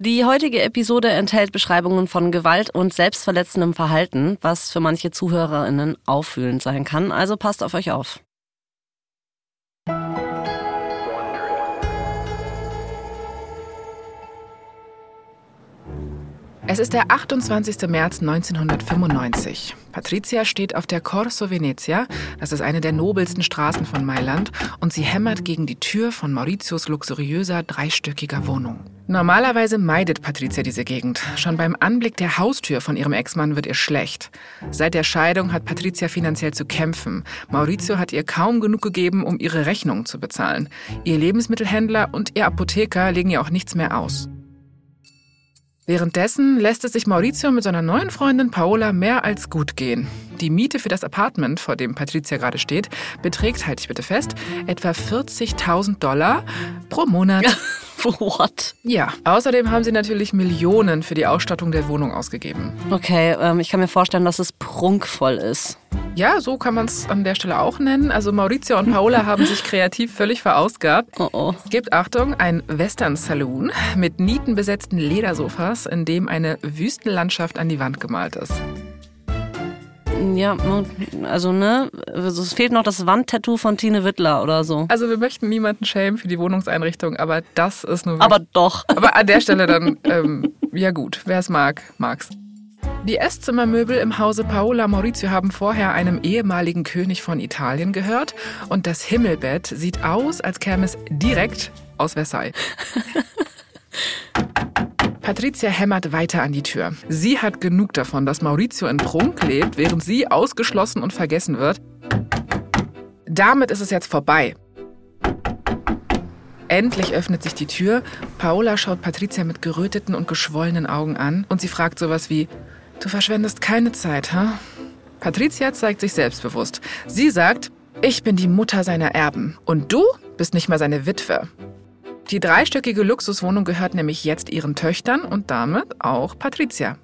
Die heutige Episode enthält Beschreibungen von Gewalt und selbstverletzendem Verhalten, was für manche ZuhörerInnen auffühlend sein kann. Also passt auf euch auf. Es ist der 28. März 1995. Patricia steht auf der Corso Venezia, das ist eine der nobelsten Straßen von Mailand, und sie hämmert gegen die Tür von Mauritius luxuriöser dreistöckiger Wohnung. Normalerweise meidet Patricia diese Gegend. Schon beim Anblick der Haustür von ihrem Ex-Mann wird ihr schlecht. Seit der Scheidung hat Patricia finanziell zu kämpfen. Maurizio hat ihr kaum genug gegeben, um ihre Rechnungen zu bezahlen. Ihr Lebensmittelhändler und ihr Apotheker legen ihr auch nichts mehr aus. Währenddessen lässt es sich Maurizio mit seiner neuen Freundin Paola mehr als gut gehen. Die Miete für das Apartment, vor dem Patricia gerade steht, beträgt, halte ich bitte fest, etwa 40.000 Dollar pro Monat. What? Ja, außerdem haben sie natürlich Millionen für die Ausstattung der Wohnung ausgegeben. Okay, ähm, ich kann mir vorstellen, dass es prunkvoll ist. Ja, so kann man es an der Stelle auch nennen. Also Maurizio und Paola haben sich kreativ völlig verausgabt. Oh oh. Es gibt, Achtung, ein Western-Saloon mit nietenbesetzten Ledersofas, in dem eine Wüstenlandschaft an die Wand gemalt ist. Ja, also ne, also es fehlt noch das Wandtattoo von Tine Wittler oder so. Also wir möchten niemanden schämen für die Wohnungseinrichtung, aber das ist nur... Aber doch. Aber an der Stelle dann, ähm, ja gut, wer es mag, mag's. Die Esszimmermöbel im Hause Paola Maurizio haben vorher einem ehemaligen König von Italien gehört und das Himmelbett sieht aus, als käme es direkt aus Versailles. Patricia hämmert weiter an die Tür. Sie hat genug davon, dass Maurizio in Prunk lebt, während sie ausgeschlossen und vergessen wird. Damit ist es jetzt vorbei. Endlich öffnet sich die Tür. Paola schaut Patricia mit geröteten und geschwollenen Augen an und sie fragt sowas wie: Du verschwendest keine Zeit, ha? Patricia zeigt sich selbstbewusst. Sie sagt: Ich bin die Mutter seiner Erben und du bist nicht mal seine Witwe. Die dreistöckige Luxuswohnung gehört nämlich jetzt ihren Töchtern und damit auch Patricia.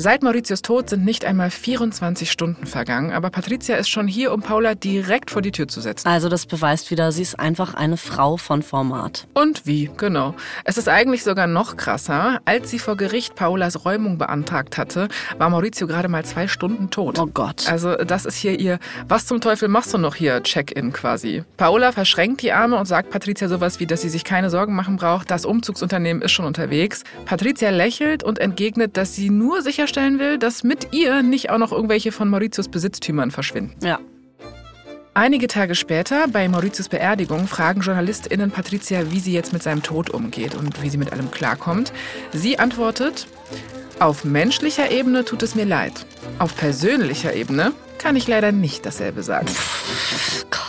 Seit Mauritius Tod sind nicht einmal 24 Stunden vergangen, aber Patricia ist schon hier, um Paula direkt vor die Tür zu setzen. Also das beweist wieder, sie ist einfach eine Frau von Format. Und wie, genau. Es ist eigentlich sogar noch krasser. Als sie vor Gericht Paulas Räumung beantragt hatte, war Maurizio gerade mal zwei Stunden tot. Oh Gott. Also das ist hier ihr Was zum Teufel machst du noch hier Check-in quasi. Paula verschränkt die Arme und sagt Patricia sowas wie, dass sie sich keine Sorgen machen braucht, das Umzugsunternehmen ist schon unterwegs. Patricia lächelt und entgegnet, dass sie nur sicher sicherstellen will, dass mit ihr nicht auch noch irgendwelche von Mauritius Besitztümern verschwinden. Ja. Einige Tage später, bei Mauritius Beerdigung, fragen JournalistInnen Patricia, wie sie jetzt mit seinem Tod umgeht und wie sie mit allem klarkommt. Sie antwortet, auf menschlicher Ebene tut es mir leid. Auf persönlicher Ebene kann ich leider nicht dasselbe sagen. Gott.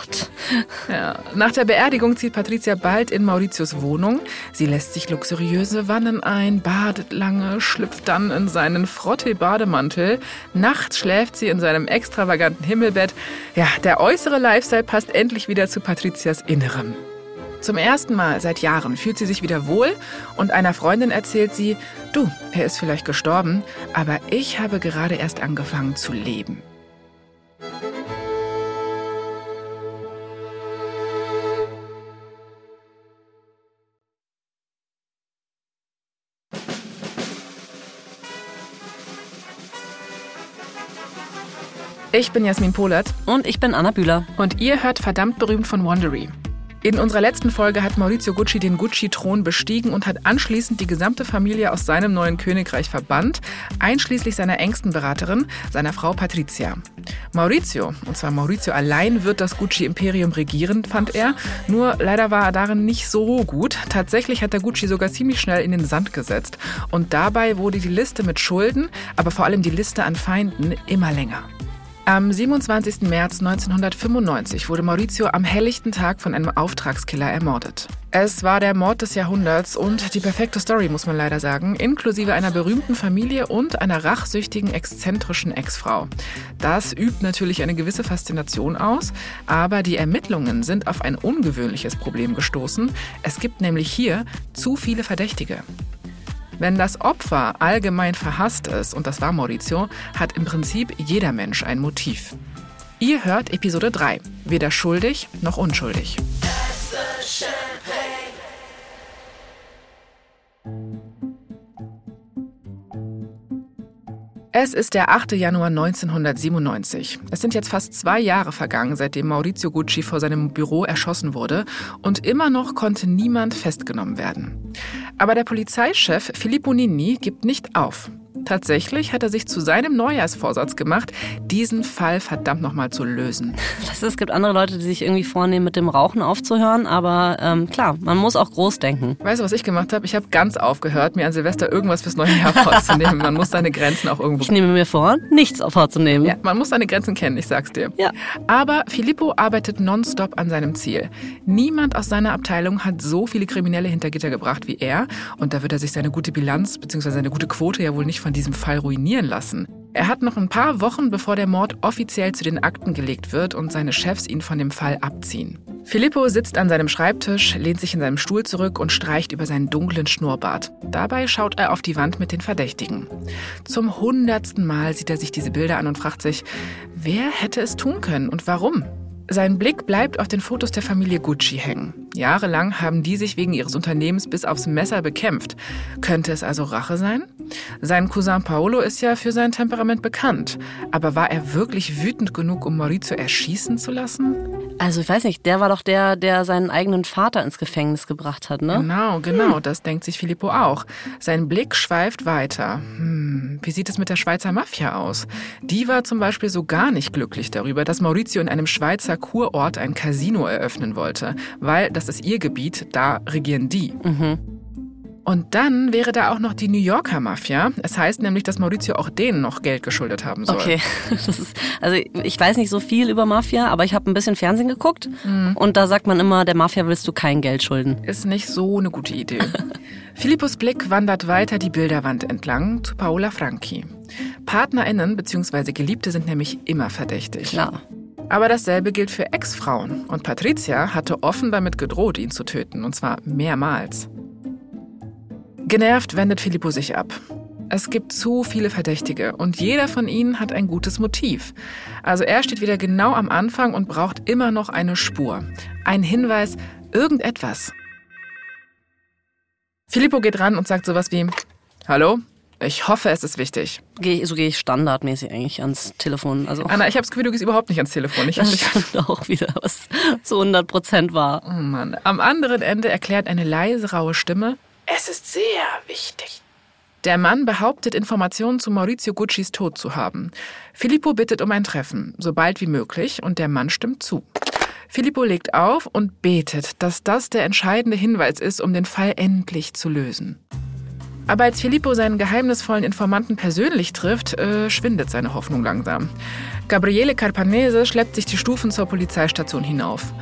Nach der Beerdigung zieht Patricia bald in Mauritius Wohnung. Sie lässt sich luxuriöse Wannen ein, badet lange, schlüpft dann in seinen Frottee-Bademantel. Nachts schläft sie in seinem extravaganten Himmelbett. Ja, der äußere Lifestyle passt endlich wieder zu Patricias Innerem. Zum ersten Mal seit Jahren fühlt sie sich wieder wohl und einer Freundin erzählt sie, du, er ist vielleicht gestorben, aber ich habe gerade erst angefangen zu leben. Ich bin Jasmin Polat. Und ich bin Anna Bühler. Und ihr hört verdammt berühmt von Wandery. In unserer letzten Folge hat Maurizio Gucci den Gucci-Thron bestiegen und hat anschließend die gesamte Familie aus seinem neuen Königreich verbannt, einschließlich seiner engsten Beraterin, seiner Frau Patricia. Maurizio, und zwar Maurizio allein, wird das Gucci-Imperium regieren, fand er. Nur leider war er darin nicht so gut. Tatsächlich hat der Gucci sogar ziemlich schnell in den Sand gesetzt. Und dabei wurde die Liste mit Schulden, aber vor allem die Liste an Feinden immer länger. Am 27. März 1995 wurde Maurizio am helllichten Tag von einem Auftragskiller ermordet. Es war der Mord des Jahrhunderts und die perfekte Story, muss man leider sagen, inklusive einer berühmten Familie und einer rachsüchtigen, exzentrischen Ex-Frau. Das übt natürlich eine gewisse Faszination aus, aber die Ermittlungen sind auf ein ungewöhnliches Problem gestoßen. Es gibt nämlich hier zu viele Verdächtige. Wenn das Opfer allgemein verhasst ist, und das war Maurizio, hat im Prinzip jeder Mensch ein Motiv. Ihr hört Episode 3, weder schuldig noch unschuldig. Es ist der 8. Januar 1997. Es sind jetzt fast zwei Jahre vergangen, seitdem Maurizio Gucci vor seinem Büro erschossen wurde und immer noch konnte niemand festgenommen werden. Aber der Polizeichef Filippo Nini gibt nicht auf. Tatsächlich hat er sich zu seinem Neujahrsvorsatz gemacht, diesen Fall verdammt nochmal zu lösen. Das, es gibt andere Leute, die sich irgendwie vornehmen, mit dem Rauchen aufzuhören, aber ähm, klar, man muss auch groß denken. Weißt du, was ich gemacht habe? Ich habe ganz aufgehört, mir an Silvester irgendwas fürs neue Jahr vorzunehmen. Man muss seine Grenzen auch irgendwo... Ich nehme mir vor, nichts vorzunehmen. Ja, man muss seine Grenzen kennen, ich sag's dir. Ja. Aber Filippo arbeitet nonstop an seinem Ziel. Niemand aus seiner Abteilung hat so viele Kriminelle hinter Gitter gebracht wie er und da wird er sich seine gute Bilanz bzw. seine gute Quote ja wohl nicht von von diesem Fall ruinieren lassen. Er hat noch ein paar Wochen, bevor der Mord offiziell zu den Akten gelegt wird und seine Chefs ihn von dem Fall abziehen. Filippo sitzt an seinem Schreibtisch, lehnt sich in seinem Stuhl zurück und streicht über seinen dunklen Schnurrbart. Dabei schaut er auf die Wand mit den Verdächtigen. Zum hundertsten Mal sieht er sich diese Bilder an und fragt sich, wer hätte es tun können und warum? Sein Blick bleibt auf den Fotos der Familie Gucci hängen. Jahrelang haben die sich wegen ihres Unternehmens bis aufs Messer bekämpft. Könnte es also Rache sein? Sein Cousin Paolo ist ja für sein Temperament bekannt. Aber war er wirklich wütend genug, um Maurizio erschießen zu lassen? Also ich weiß nicht, der war doch der, der seinen eigenen Vater ins Gefängnis gebracht hat, ne? Genau, genau, hm. das denkt sich Filippo auch. Sein Blick schweift weiter. Hm, wie sieht es mit der Schweizer Mafia aus? Die war zum Beispiel so gar nicht glücklich darüber, dass Maurizio in einem Schweizer Kurort ein Casino eröffnen wollte, weil das ist ihr Gebiet, da regieren die. Mhm. Und dann wäre da auch noch die New Yorker Mafia. Es heißt nämlich, dass Maurizio auch denen noch Geld geschuldet haben soll. Okay, ist, also ich weiß nicht so viel über Mafia, aber ich habe ein bisschen Fernsehen geguckt mhm. und da sagt man immer, der Mafia willst du kein Geld schulden. Ist nicht so eine gute Idee. Philippus Blick wandert weiter die Bilderwand entlang zu Paola Franchi. PartnerInnen bzw. Geliebte sind nämlich immer verdächtig. Klar. Aber dasselbe gilt für Ex-Frauen. Und Patricia hatte offen damit gedroht, ihn zu töten, und zwar mehrmals. Genervt wendet Filippo sich ab. Es gibt zu viele Verdächtige und jeder von ihnen hat ein gutes Motiv. Also er steht wieder genau am Anfang und braucht immer noch eine Spur. Ein Hinweis, irgendetwas. Filippo geht ran und sagt sowas wie, Hallo, ich hoffe, es ist wichtig. Geh, so gehe ich standardmäßig eigentlich ans Telefon. Also Anna, ich habe das Gefühl, du gehst überhaupt nicht ans Telefon. Ich das stimmt auch wieder, was zu 100 Prozent war. Oh Mann. Am anderen Ende erklärt eine leise, raue Stimme, es ist sehr wichtig. Der Mann behauptet, Informationen zu Maurizio Guccis Tod zu haben. Filippo bittet um ein Treffen, so bald wie möglich, und der Mann stimmt zu. Filippo legt auf und betet, dass das der entscheidende Hinweis ist, um den Fall endlich zu lösen. Aber als Filippo seinen geheimnisvollen Informanten persönlich trifft, äh, schwindet seine Hoffnung langsam. Gabriele Carpanese schleppt sich die Stufen zur Polizeistation hinauf.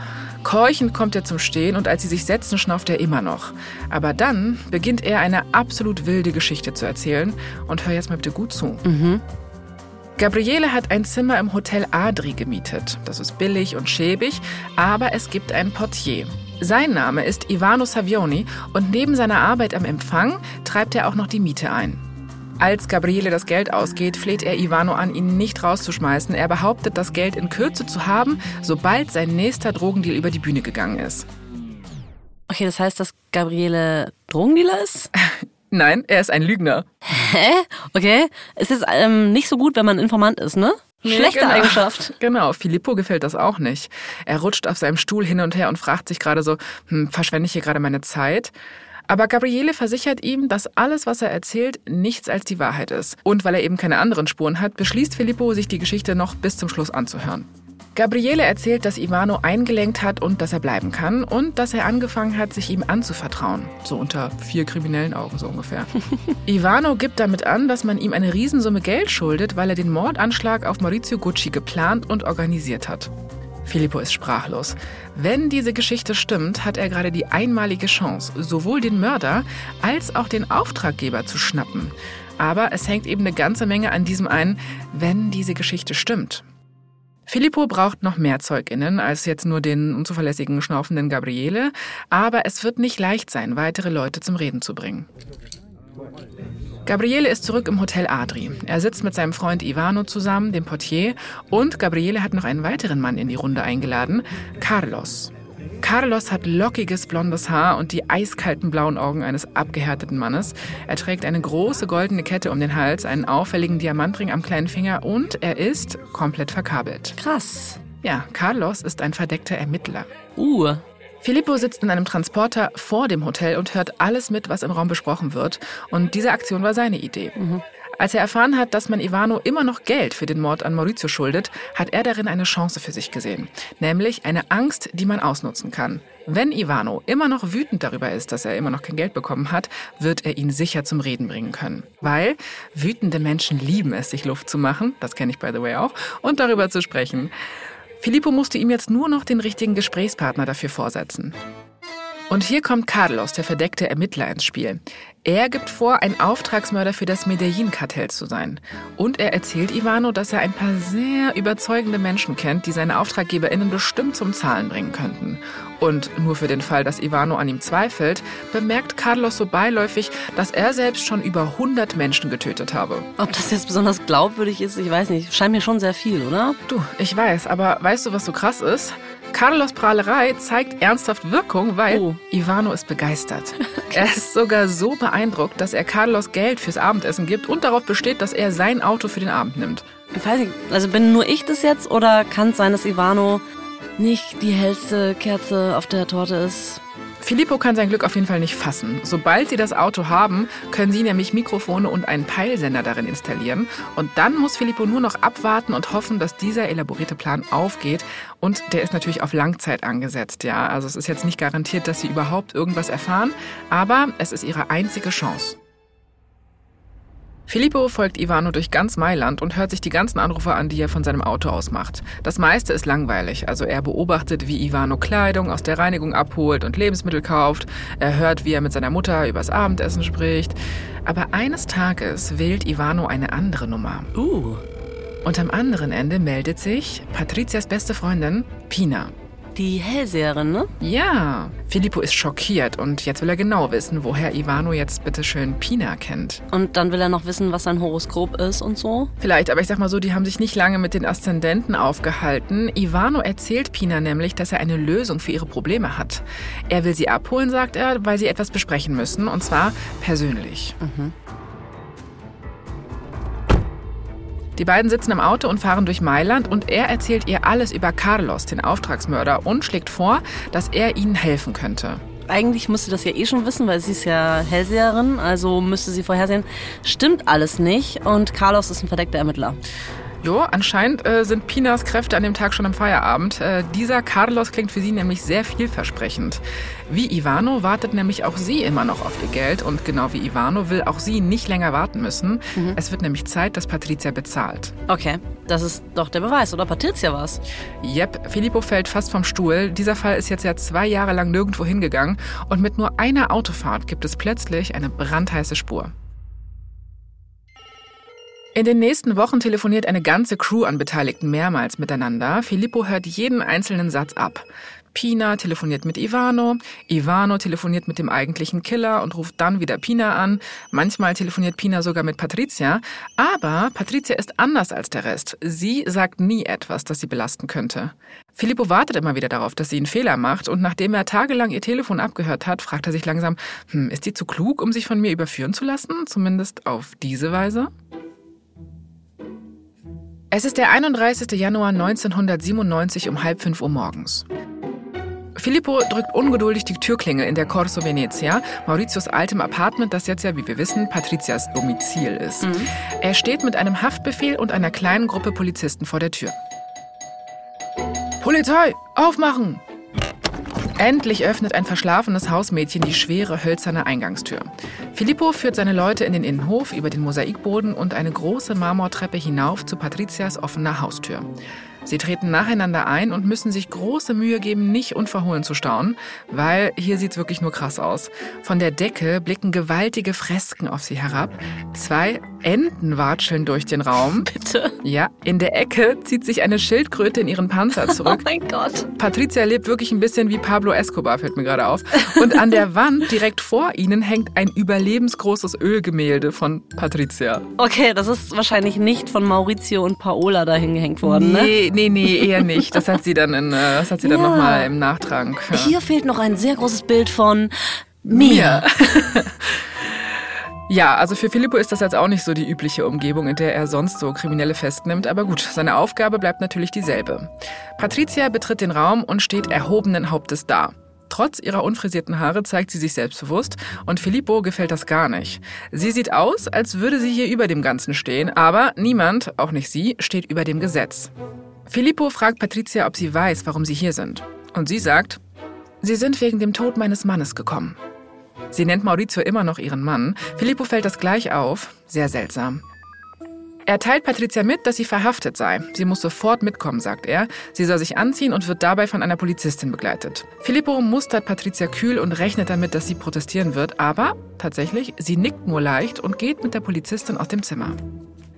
Keuchend kommt er zum Stehen und als sie sich setzen, schnauft er immer noch. Aber dann beginnt er eine absolut wilde Geschichte zu erzählen. Und hör jetzt mal bitte gut zu. Mhm. Gabriele hat ein Zimmer im Hotel Adri gemietet. Das ist billig und schäbig, aber es gibt einen Portier. Sein Name ist Ivano Savioni und neben seiner Arbeit am Empfang treibt er auch noch die Miete ein. Als Gabriele das Geld ausgeht, fleht er Ivano an, ihn nicht rauszuschmeißen. Er behauptet, das Geld in Kürze zu haben, sobald sein nächster Drogendeal über die Bühne gegangen ist. Okay, das heißt, dass Gabriele Drogendealer ist? Nein, er ist ein Lügner. Hä? Okay. Es ist ähm, nicht so gut, wenn man Informant ist, ne? Schlechte genau. Eigenschaft. Genau, Filippo gefällt das auch nicht. Er rutscht auf seinem Stuhl hin und her und fragt sich gerade so, hm, verschwende ich hier gerade meine Zeit? Aber Gabriele versichert ihm, dass alles, was er erzählt, nichts als die Wahrheit ist. Und weil er eben keine anderen Spuren hat, beschließt Filippo, sich die Geschichte noch bis zum Schluss anzuhören. Gabriele erzählt, dass Ivano eingelenkt hat und dass er bleiben kann und dass er angefangen hat, sich ihm anzuvertrauen. So unter vier kriminellen Augen so ungefähr. Ivano gibt damit an, dass man ihm eine Riesensumme Geld schuldet, weil er den Mordanschlag auf Maurizio Gucci geplant und organisiert hat. Filippo ist sprachlos. Wenn diese Geschichte stimmt, hat er gerade die einmalige Chance, sowohl den Mörder als auch den Auftraggeber zu schnappen. Aber es hängt eben eine ganze Menge an diesem ein, wenn diese Geschichte stimmt. Filippo braucht noch mehr ZeugInnen als jetzt nur den unzuverlässigen, schnaufenden Gabriele, aber es wird nicht leicht sein, weitere Leute zum Reden zu bringen. Gabriele ist zurück im Hotel Adri. Er sitzt mit seinem Freund Ivano zusammen, dem Portier, und Gabriele hat noch einen weiteren Mann in die Runde eingeladen, Carlos. Carlos hat lockiges blondes Haar und die eiskalten blauen Augen eines abgehärteten Mannes. Er trägt eine große goldene Kette um den Hals, einen auffälligen Diamantring am kleinen Finger und er ist komplett verkabelt. Krass. Ja, Carlos ist ein verdeckter Ermittler. Uh. Filippo sitzt in einem Transporter vor dem Hotel und hört alles mit, was im Raum besprochen wird. Und diese Aktion war seine Idee. Mhm. Als er erfahren hat, dass man Ivano immer noch Geld für den Mord an Maurizio schuldet, hat er darin eine Chance für sich gesehen. Nämlich eine Angst, die man ausnutzen kann. Wenn Ivano immer noch wütend darüber ist, dass er immer noch kein Geld bekommen hat, wird er ihn sicher zum Reden bringen können. Weil wütende Menschen lieben es, sich Luft zu machen, das kenne ich by the way auch, und darüber zu sprechen. Filippo musste ihm jetzt nur noch den richtigen Gesprächspartner dafür vorsetzen. Und hier kommt Carlos, der verdeckte Ermittler, ins Spiel. Er gibt vor, ein Auftragsmörder für das Medellin-Kartell zu sein. Und er erzählt Ivano, dass er ein paar sehr überzeugende Menschen kennt, die seine AuftraggeberInnen bestimmt zum Zahlen bringen könnten. Und nur für den Fall, dass Ivano an ihm zweifelt, bemerkt Carlos so beiläufig, dass er selbst schon über 100 Menschen getötet habe. Ob das jetzt besonders glaubwürdig ist, ich weiß nicht. Scheint mir schon sehr viel, oder? Du, ich weiß, aber weißt du, was so krass ist? Carlos Prahlerei zeigt ernsthaft Wirkung, weil oh. Ivano ist begeistert. er ist sogar so beeindruckt, dass er Carlos Geld fürs Abendessen gibt und darauf besteht, dass er sein Auto für den Abend nimmt. Ich weiß nicht, also bin nur ich das jetzt oder kann es sein, dass Ivano nicht die hellste Kerze auf der Torte ist? Filippo kann sein Glück auf jeden Fall nicht fassen. Sobald sie das Auto haben, können sie nämlich Mikrofone und einen Peilsender darin installieren. Und dann muss Filippo nur noch abwarten und hoffen, dass dieser elaborierte Plan aufgeht. Und der ist natürlich auf Langzeit angesetzt, ja. Also es ist jetzt nicht garantiert, dass sie überhaupt irgendwas erfahren, aber es ist ihre einzige Chance. Filippo folgt Ivano durch ganz Mailand und hört sich die ganzen Anrufe an, die er von seinem Auto aus macht. Das meiste ist langweilig, also er beobachtet, wie Ivano Kleidung aus der Reinigung abholt und Lebensmittel kauft, er hört, wie er mit seiner Mutter übers Abendessen spricht. Aber eines Tages wählt Ivano eine andere Nummer. Uh. Und am anderen Ende meldet sich Patrizias beste Freundin, Pina. Die Hellseherin, ne? Ja. Filippo ist schockiert und jetzt will er genau wissen, woher Ivano jetzt bitte schön Pina kennt. Und dann will er noch wissen, was sein Horoskop ist und so? Vielleicht, aber ich sag mal so, die haben sich nicht lange mit den Aszendenten aufgehalten. Ivano erzählt Pina nämlich, dass er eine Lösung für ihre Probleme hat. Er will sie abholen, sagt er, weil sie etwas besprechen müssen, und zwar persönlich. Mhm. Die beiden sitzen im Auto und fahren durch Mailand und er erzählt ihr alles über Carlos, den Auftragsmörder, und schlägt vor, dass er ihnen helfen könnte. Eigentlich müsste das ja eh schon wissen, weil sie ist ja Hellseherin, also müsste sie vorhersehen. Stimmt alles nicht und Carlos ist ein verdeckter Ermittler. Jo, anscheinend äh, sind Pinas Kräfte an dem Tag schon am Feierabend. Äh, dieser Carlos klingt für sie nämlich sehr vielversprechend. Wie Ivano wartet nämlich auch sie immer noch auf ihr Geld und genau wie Ivano will auch sie nicht länger warten müssen. Mhm. Es wird nämlich Zeit, dass Patricia bezahlt. Okay, das ist doch der Beweis, oder? Patricia war's. Yep, Filippo fällt fast vom Stuhl. Dieser Fall ist jetzt ja zwei Jahre lang nirgendwo hingegangen und mit nur einer Autofahrt gibt es plötzlich eine brandheiße Spur. In den nächsten Wochen telefoniert eine ganze Crew an Beteiligten mehrmals miteinander. Filippo hört jeden einzelnen Satz ab. Pina telefoniert mit Ivano, Ivano telefoniert mit dem eigentlichen Killer und ruft dann wieder Pina an. Manchmal telefoniert Pina sogar mit Patricia. Aber Patricia ist anders als der Rest. Sie sagt nie etwas, das sie belasten könnte. Filippo wartet immer wieder darauf, dass sie einen Fehler macht und nachdem er tagelang ihr Telefon abgehört hat, fragt er sich langsam, hm, ist die zu klug, um sich von mir überführen zu lassen? Zumindest auf diese Weise? Es ist der 31. Januar 1997 um halb fünf Uhr morgens. Filippo drückt ungeduldig die Türklingel in der Corso Venezia, Mauritius altem Apartment, das jetzt ja, wie wir wissen, Patrizias Domizil ist. Mhm. Er steht mit einem Haftbefehl und einer kleinen Gruppe Polizisten vor der Tür. Polizei, aufmachen! Endlich öffnet ein verschlafenes Hausmädchen die schwere hölzerne Eingangstür. Filippo führt seine Leute in den Innenhof über den Mosaikboden und eine große Marmortreppe hinauf zu Patrizias offener Haustür. Sie treten nacheinander ein und müssen sich große Mühe geben, nicht unverhohlen zu staunen, weil hier sieht's wirklich nur krass aus. Von der Decke blicken gewaltige Fresken auf sie herab. Zwei Enten watscheln durch den Raum. Bitte? Ja, in der Ecke zieht sich eine Schildkröte in ihren Panzer zurück. Oh mein Gott. Patricia lebt wirklich ein bisschen wie Pablo Escobar, fällt mir gerade auf. Und an der Wand direkt vor ihnen hängt ein überlebensgroßes Ölgemälde von Patricia. Okay, das ist wahrscheinlich nicht von Maurizio und Paola da hingehängt worden, ne? Nee, nee, nee, eher nicht. Das hat sie dann, in, äh, das hat sie dann Ja. nochmal im Nachtrag. ja. Hier fehlt noch ein sehr großes Bild von mir. Ja, also für Filippo ist das jetzt auch nicht so die übliche Umgebung, in der er sonst so Kriminelle festnimmt. Aber gut, seine Aufgabe bleibt natürlich dieselbe. Patricia betritt den Raum und steht erhobenen Hauptes da. Trotz ihrer unfrisierten Haare zeigt sie sich selbstbewusst und Filippo gefällt das gar nicht. Sie sieht aus, als würde sie hier über dem Ganzen stehen, aber niemand, auch nicht sie, steht über dem Gesetz. Filippo fragt Patricia, ob sie weiß, warum sie hier sind. Und sie sagt, Sie sind wegen dem Tod meines Mannes gekommen. Sie nennt Maurizio immer noch ihren Mann. Filippo fällt das gleich auf. Sehr seltsam. Er teilt Patricia mit, dass sie verhaftet sei. Sie muss sofort mitkommen, sagt er. Sie soll sich anziehen und wird dabei von einer Polizistin begleitet. Filippo mustert Patricia kühl und rechnet damit, dass sie protestieren wird. Aber tatsächlich, sie nickt nur leicht und geht mit der Polizistin aus dem Zimmer.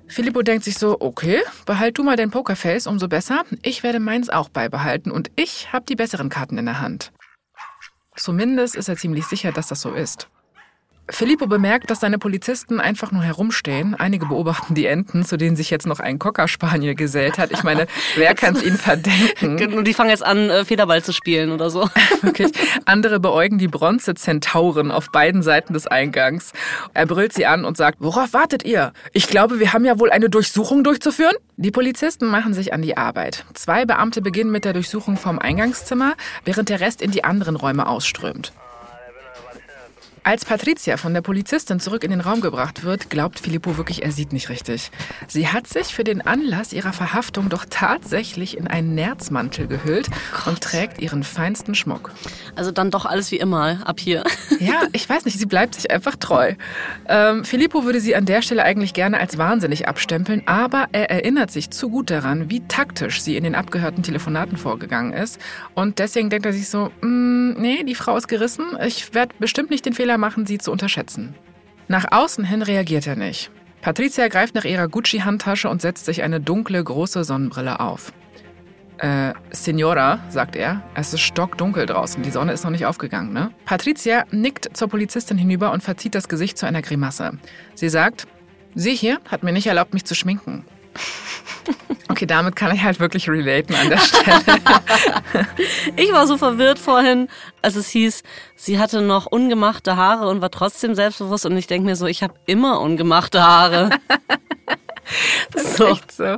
Filippo denkt sich so, okay, behalt du mal dein Pokerface, umso besser. Ich werde meins auch beibehalten und ich habe die besseren Karten in der Hand. Zumindest ist er ziemlich sicher, dass das so ist. Filippo bemerkt, dass seine Polizisten einfach nur herumstehen. Einige beobachten die Enten, zu denen sich jetzt noch ein Cocker-Spaniel gesellt hat. Ich meine, wer kann es ihnen verdenken? Und die fangen jetzt an, äh, Federball zu spielen oder so. Wirklich. Andere beäugen die Bronze-Zentauren auf beiden Seiten des Eingangs. Er brüllt sie an und sagt, worauf wartet ihr? Ich glaube, wir haben ja wohl eine Durchsuchung durchzuführen? Die Polizisten machen sich an die Arbeit. Zwei Beamte beginnen mit der Durchsuchung vom Eingangszimmer, während der Rest in die anderen Räume ausströmt. Als Patricia von der Polizistin zurück in den Raum gebracht wird, glaubt Filippo wirklich, er sieht nicht richtig. Sie hat sich für den Anlass ihrer Verhaftung doch tatsächlich in einen Nerzmantel gehüllt und trägt ihren feinsten Schmuck. Also dann doch alles wie immer ab hier. Ja, ich weiß nicht, sie bleibt sich einfach treu. Ähm, Filippo würde sie an der Stelle eigentlich gerne als wahnsinnig abstempeln, aber er erinnert sich zu gut daran, wie taktisch sie in den abgehörten Telefonaten vorgegangen ist. Und deswegen denkt er sich so, "Mm, nee, die Frau ist gerissen. Ich werde bestimmt nicht den Fehler machen, sie zu unterschätzen. Nach außen hin reagiert er nicht. Patricia greift nach ihrer Gucci-Handtasche und setzt sich eine dunkle, große Sonnenbrille auf. Äh, Signora, sagt er, es ist stockdunkel draußen, die Sonne ist noch nicht aufgegangen, ne? Patricia nickt zur Polizistin hinüber und verzieht das Gesicht zu einer Grimasse. Sie sagt, sie hier hat mir nicht erlaubt, mich zu schminken. Okay, damit kann ich halt wirklich relaten an der Stelle. Ich war so verwirrt vorhin, als es hieß, sie hatte noch ungemachte Haare und war trotzdem selbstbewusst. Und ich denke mir so, ich habe immer ungemachte Haare. so. Echt so.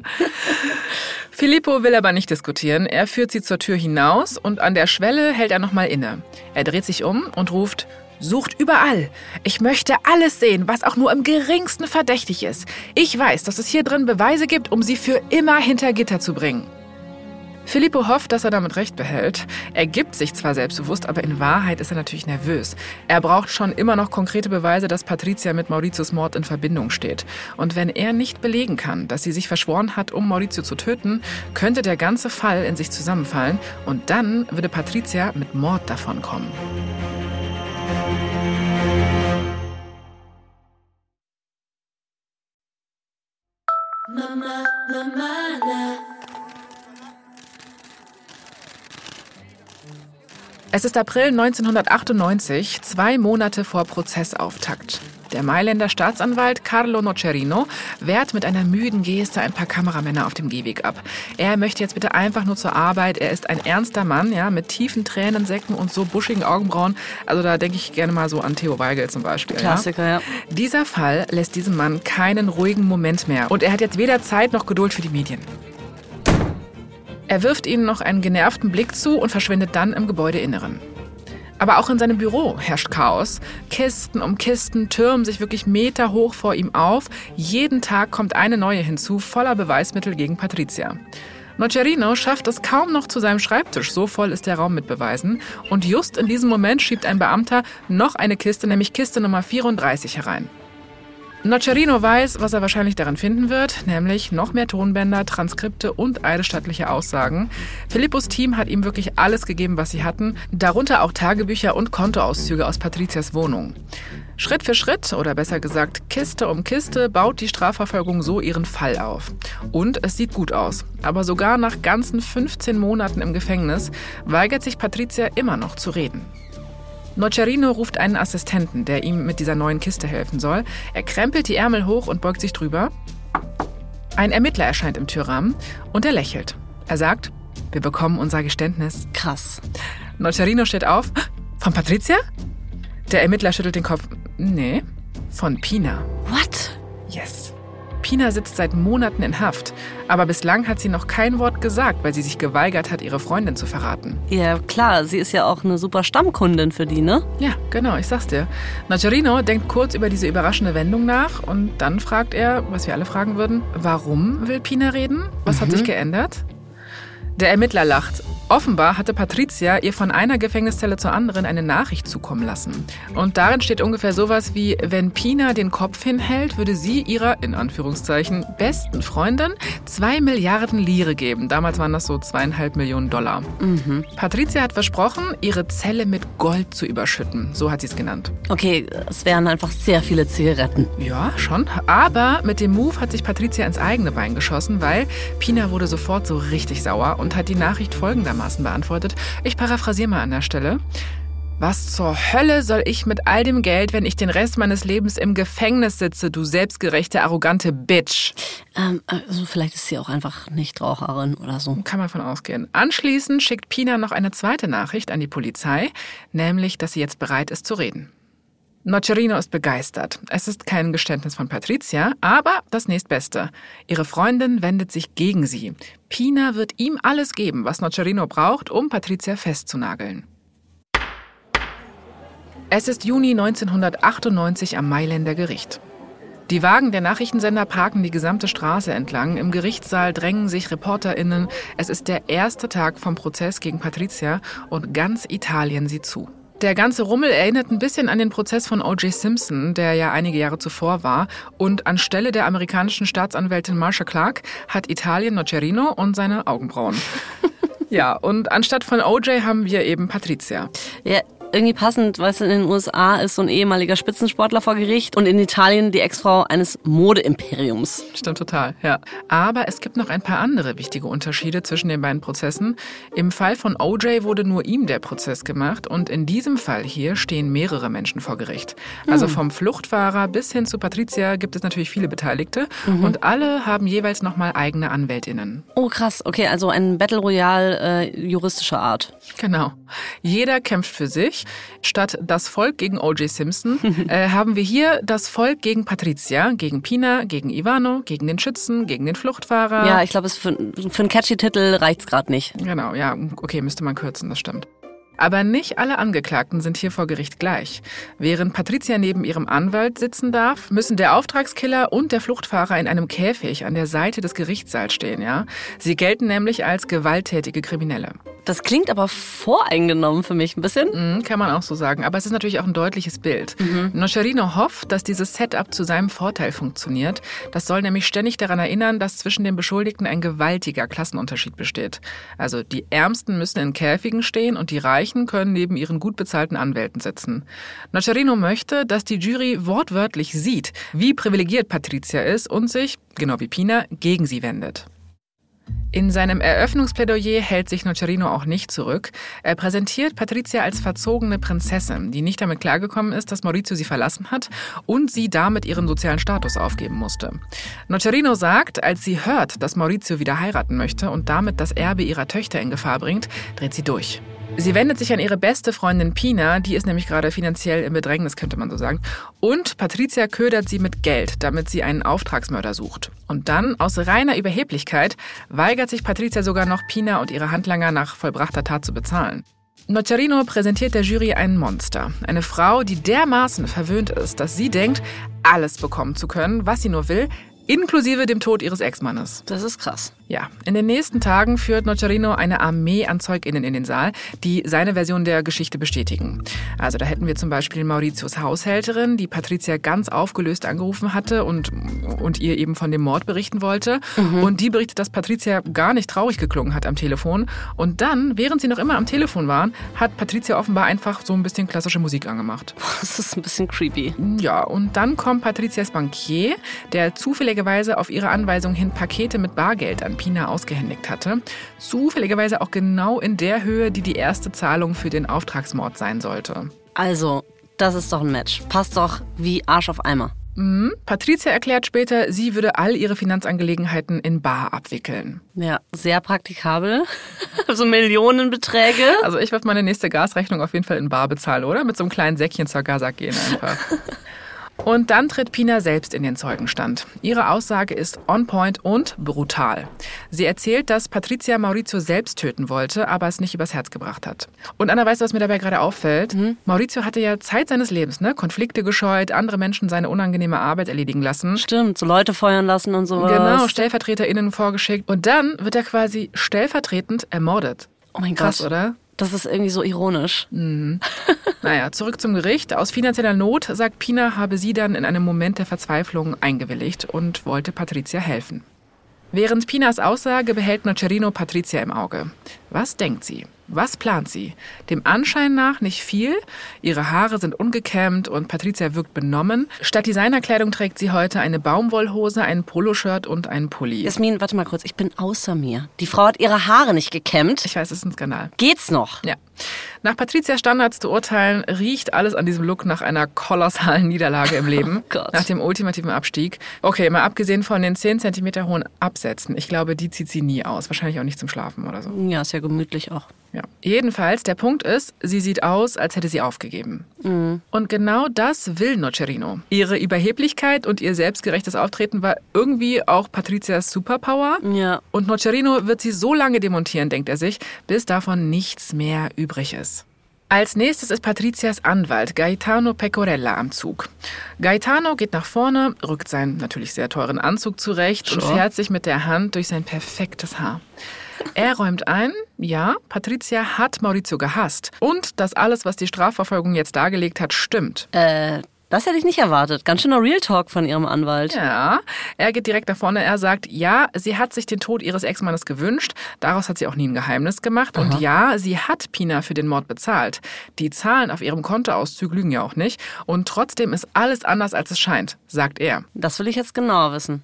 Filippo will aber nicht diskutieren. Er führt sie zur Tür hinaus und an der Schwelle hält er nochmal inne. Er dreht sich um und ruft, Sucht überall. Ich möchte alles sehen, was auch nur im geringsten verdächtig ist. Ich weiß, dass es hier drin Beweise gibt, um sie für immer hinter Gitter zu bringen. Filippo hofft, dass er damit recht behält. Er gibt sich zwar selbstbewusst, aber in Wahrheit ist er natürlich nervös. Er braucht schon immer noch konkrete Beweise, dass Patricia mit Mauritius Mord in Verbindung steht. Und wenn er nicht belegen kann, dass sie sich verschworen hat, um Maurizio zu töten, könnte der ganze Fall in sich zusammenfallen und dann würde Patricia mit Mord davonkommen. Es ist April 1998, zwei Monate vor Prozessauftakt. Der Mailänder Staatsanwalt Carlo Nocerino wehrt mit einer müden Geste ein paar Kameramänner auf dem Gehweg ab. Er möchte jetzt bitte einfach nur zur Arbeit. Er ist ein ernster Mann, ja, mit tiefen Tränensäcken und so buschigen Augenbrauen. Also da denke ich gerne mal so an Theo Weigel zum Beispiel. Klassiker, ja. Dieser Fall lässt diesem Mann keinen ruhigen Moment mehr. Und er hat jetzt weder Zeit noch Geduld für die Medien. Er wirft ihnen noch einen genervten Blick zu und verschwindet dann im Gebäudeinneren. Aber auch in seinem Büro herrscht Chaos. Kisten um Kisten türmen sich wirklich meterhoch vor ihm auf. Jeden Tag kommt eine neue hinzu, voller Beweismittel gegen Patricia. Nocerino schafft es kaum noch zu seinem Schreibtisch, so voll ist der Raum mit Beweisen. Und just in diesem Moment schiebt ein Beamter noch eine Kiste, nämlich Kiste Nummer 34 herein. Nocerino weiß, was er wahrscheinlich darin finden wird, nämlich noch mehr Tonbänder, Transkripte und eidesstattliche Aussagen. Philippus Team hat ihm wirklich alles gegeben, was sie hatten, darunter auch Tagebücher und Kontoauszüge aus Patrizias Wohnung. Schritt für Schritt, oder besser gesagt Kiste um Kiste, baut die Strafverfolgung so ihren Fall auf. Und es sieht gut aus. Aber sogar nach ganzen 15 Monaten im Gefängnis weigert sich Patricia immer noch zu reden. Nocerino ruft einen Assistenten, der ihm mit dieser neuen Kiste helfen soll. Er krempelt die Ärmel hoch und beugt sich drüber. Ein Ermittler erscheint im Türrahmen und er lächelt. Er sagt, wir bekommen unser Geständnis. Krass. Nocerino steht auf. Von Patricia? Der Ermittler schüttelt den Kopf. Nee, von Pina. What? Yes. Pina sitzt seit Monaten in Haft, aber bislang hat sie noch kein Wort gesagt, weil sie sich geweigert hat, ihre Freundin zu verraten. Ja, klar, sie ist ja auch eine super Stammkundin für die, ne? Ja, genau, ich sag's dir. Nocerino denkt kurz über diese überraschende Wendung nach und dann fragt er, was wir alle fragen würden, warum will Pina reden? Was mhm. hat sich geändert? Der Ermittler lacht. Offenbar hatte Patricia ihr von einer Gefängniszelle zur anderen eine Nachricht zukommen lassen. Und darin steht ungefähr sowas wie, wenn Pina den Kopf hinhält, würde sie ihrer, in Anführungszeichen, besten Freundin zwei Milliarden Lire geben. Damals waren das so zweieinhalb Millionen Dollar. Mhm. Patricia hat versprochen, ihre Zelle mit Gold zu überschütten. So hat sie es genannt. Okay, es wären einfach sehr viele Zigaretten. Ja, schon. Aber mit dem Move hat sich Patricia ins eigene Bein geschossen, weil Pina wurde sofort so richtig sauer und hat die Nachricht folgendermaßen beantwortet. Ich paraphrasiere mal an der Stelle. Was zur Hölle soll ich mit all dem Geld, wenn ich den Rest meines Lebens im Gefängnis sitze, du selbstgerechte, arrogante Bitch? Ähm, also vielleicht ist sie auch einfach Nichtraucherin oder so. Kann man von ausgehen. Anschließend schickt Pina noch eine zweite Nachricht an die Polizei, nämlich, dass sie jetzt bereit ist zu reden. Nocerino ist begeistert. Es ist kein Geständnis von Patricia, aber das nächstbeste. Ihre Freundin wendet sich gegen sie. Pina wird ihm alles geben, was Nocerino braucht, um Patricia festzunageln. Es ist Juni 1998 am Mailänder Gericht. Die Wagen der Nachrichtensender parken die gesamte Straße entlang. Im Gerichtssaal drängen sich ReporterInnen. Es ist der erste Tag vom Prozess gegen Patricia und ganz Italien sieht zu. Der ganze Rummel erinnert ein bisschen an den Prozess von O.J. Simpson, der ja einige Jahre zuvor war. Und anstelle der amerikanischen Staatsanwältin Marsha Clark hat Italien Nocerino und seine Augenbrauen. ja, und anstatt von O.J. haben wir eben Patricia. Ja, irgendwie passend, weil es in den USA ist so ein ehemaliger Spitzensportler vor Gericht und in Italien die Ex-Frau eines Modeimperiums. Stimmt total, ja. Aber es gibt noch ein paar andere wichtige Unterschiede zwischen den beiden Prozessen. Im Fall von OJ wurde nur ihm der Prozess gemacht und in diesem Fall hier stehen mehrere Menschen vor Gericht. Also hm. vom Fluchtfahrer bis hin zu Patricia gibt es natürlich viele Beteiligte mhm. und alle haben jeweils nochmal eigene Anwältinnen. Oh krass, okay, also ein Battle Royale äh, juristischer Art. Genau. Jeder kämpft für sich Statt das Volk gegen O.J. Simpson äh, haben wir hier das Volk gegen Patricia, gegen Pina, gegen Ivano, gegen den Schützen, gegen den Fluchtfahrer. Ja, ich glaube, für, für einen catchy Titel reicht's gerade nicht. Genau, ja, okay, müsste man kürzen, das stimmt. Aber nicht alle Angeklagten sind hier vor Gericht gleich. Während Patricia neben ihrem Anwalt sitzen darf, müssen der Auftragskiller und der Fluchtfahrer in einem Käfig an der Seite des Gerichtssaals stehen, ja? Sie gelten nämlich als gewalttätige Kriminelle. Das klingt aber voreingenommen für mich ein bisschen. Mhm, kann man auch so sagen. Aber es ist natürlich auch ein deutliches Bild. Mhm. Nocerino hofft, dass dieses Setup zu seinem Vorteil funktioniert. Das soll nämlich ständig daran erinnern, dass zwischen den Beschuldigten ein gewaltiger Klassenunterschied besteht. Also die Ärmsten müssen in Käfigen stehen und die Reichen können neben ihren gut bezahlten Anwälten sitzen. Nocerino möchte, dass die Jury wortwörtlich sieht, wie privilegiert Patricia ist und sich, genau wie Pina, gegen sie wendet. In seinem Eröffnungsplädoyer hält sich Nocerino auch nicht zurück. Er präsentiert Patricia als verzogene Prinzessin, die nicht damit klargekommen ist, dass Maurizio sie verlassen hat und sie damit ihren sozialen Status aufgeben musste. Nocerino sagt, als sie hört, dass Maurizio wieder heiraten möchte und damit das Erbe ihrer Töchter in Gefahr bringt, dreht sie durch. Sie wendet sich an ihre beste Freundin Pina, die ist nämlich gerade finanziell im Bedrängnis, könnte man so sagen. Und Patricia ködert sie mit Geld, damit sie einen Auftragsmörder sucht. Und dann, aus reiner Überheblichkeit, weigert sich Patricia sogar noch, Pina und ihre Handlanger nach vollbrachter Tat zu bezahlen. Nocerino präsentiert der Jury ein Monster. Eine Frau, die dermaßen verwöhnt ist, dass sie denkt, alles bekommen zu können, was sie nur will, inklusive dem Tod ihres Ex-Mannes. Das ist krass. Ja, in den nächsten Tagen führt Nocerino eine Armee an ZeugInnen in den Saal, die seine Version der Geschichte bestätigen. Also da hätten wir zum Beispiel Mauritius Haushälterin, die Patricia ganz aufgelöst angerufen hatte und, und ihr eben von dem Mord berichten wollte. Mhm. Und die berichtet, dass Patricia gar nicht traurig geklungen hat am Telefon. Und dann, während sie noch immer am Telefon waren, hat Patricia offenbar einfach so ein bisschen klassische Musik angemacht. Das ist ein bisschen creepy. Ja, und dann kommt Patricias Bankier, der zufälligerweise auf ihre Anweisung hin Pakete mit Bargeld an Pina ausgehändigt hatte. Zufälligerweise auch genau in der Höhe, die die erste Zahlung für den Auftragsmord sein sollte. Also, das ist doch ein Match. Passt doch wie Arsch auf Eimer. Mhm. Patricia erklärt später, sie würde all ihre Finanzangelegenheiten in Bar abwickeln. Ja, sehr praktikabel. so Millionenbeträge. Also ich würde meine nächste Gasrechnung auf jeden Fall in Bar bezahlen, oder? Mit so einem kleinen Säckchen zur Gasak gehen einfach. Und dann tritt Pina selbst in den Zeugenstand. Ihre Aussage ist on point und brutal. Sie erzählt, dass Patricia Maurizio selbst töten wollte, aber es nicht übers Herz gebracht hat. Und Anna, weißt du, was mir dabei gerade auffällt? Mhm. Maurizio hatte ja Zeit seines Lebens, ne? Konflikte gescheut, andere Menschen seine unangenehme Arbeit erledigen lassen. Stimmt, so Leute feuern lassen und sowas. Genau, StellvertreterInnen vorgeschickt. Und dann wird er quasi stellvertretend ermordet. Oh mein Krass, Gott. oder? Das ist irgendwie so ironisch. Mhm. naja, zurück zum Gericht. Aus finanzieller Not, sagt Pina, habe sie dann in einem Moment der Verzweiflung eingewilligt und wollte Patricia helfen. Während Pinas Aussage behält Nocerino Patricia im Auge. Was denkt sie? Was plant sie? Dem Anschein nach nicht viel. Ihre Haare sind ungekämmt und Patricia wirkt benommen. Statt Designerkleidung trägt sie heute eine Baumwollhose, ein Poloshirt und einen Pulli. Jasmin, warte mal kurz, ich bin außer mir. Die Frau hat ihre Haare nicht gekämmt. Ich weiß, es ist ein Skandal. Geht's noch? Ja. Nach Patricia Standards zu urteilen, riecht alles an diesem Look nach einer kolossalen Niederlage im Leben. Oh Gott. Nach dem ultimativen Abstieg. Okay, mal abgesehen von den 10 cm hohen Absätzen. Ich glaube, die zieht sie nie aus. Wahrscheinlich auch nicht zum Schlafen oder so. Ja, ist ja gemütlich auch. Ja. Jedenfalls, der Punkt ist, sie sieht aus, als hätte sie aufgegeben. Mhm. Und genau das will Nocerino. Ihre Überheblichkeit und ihr selbstgerechtes Auftreten war irgendwie auch Patrizias Superpower. Ja. Und Nocerino wird sie so lange demontieren, denkt er sich, bis davon nichts mehr übrig ist. Als nächstes ist Patrizias Anwalt Gaetano Pecorella am Zug. Gaetano geht nach vorne, rückt seinen natürlich sehr teuren Anzug zurecht sure. und fährt sich mit der Hand durch sein perfektes Haar. Er räumt ein, ja, Patricia hat Maurizio gehasst. Und dass alles, was die Strafverfolgung jetzt dargelegt hat, stimmt. Äh, das hätte ich nicht erwartet. Ganz schöner Real Talk von ihrem Anwalt. Ja, er geht direkt nach vorne. Er sagt, ja, sie hat sich den Tod ihres Ex-Mannes gewünscht. Daraus hat sie auch nie ein Geheimnis gemacht. Aha. Und ja, sie hat Pina für den Mord bezahlt. Die Zahlen auf ihrem Kontoauszug lügen ja auch nicht. Und trotzdem ist alles anders, als es scheint, sagt er. Das will ich jetzt genauer wissen.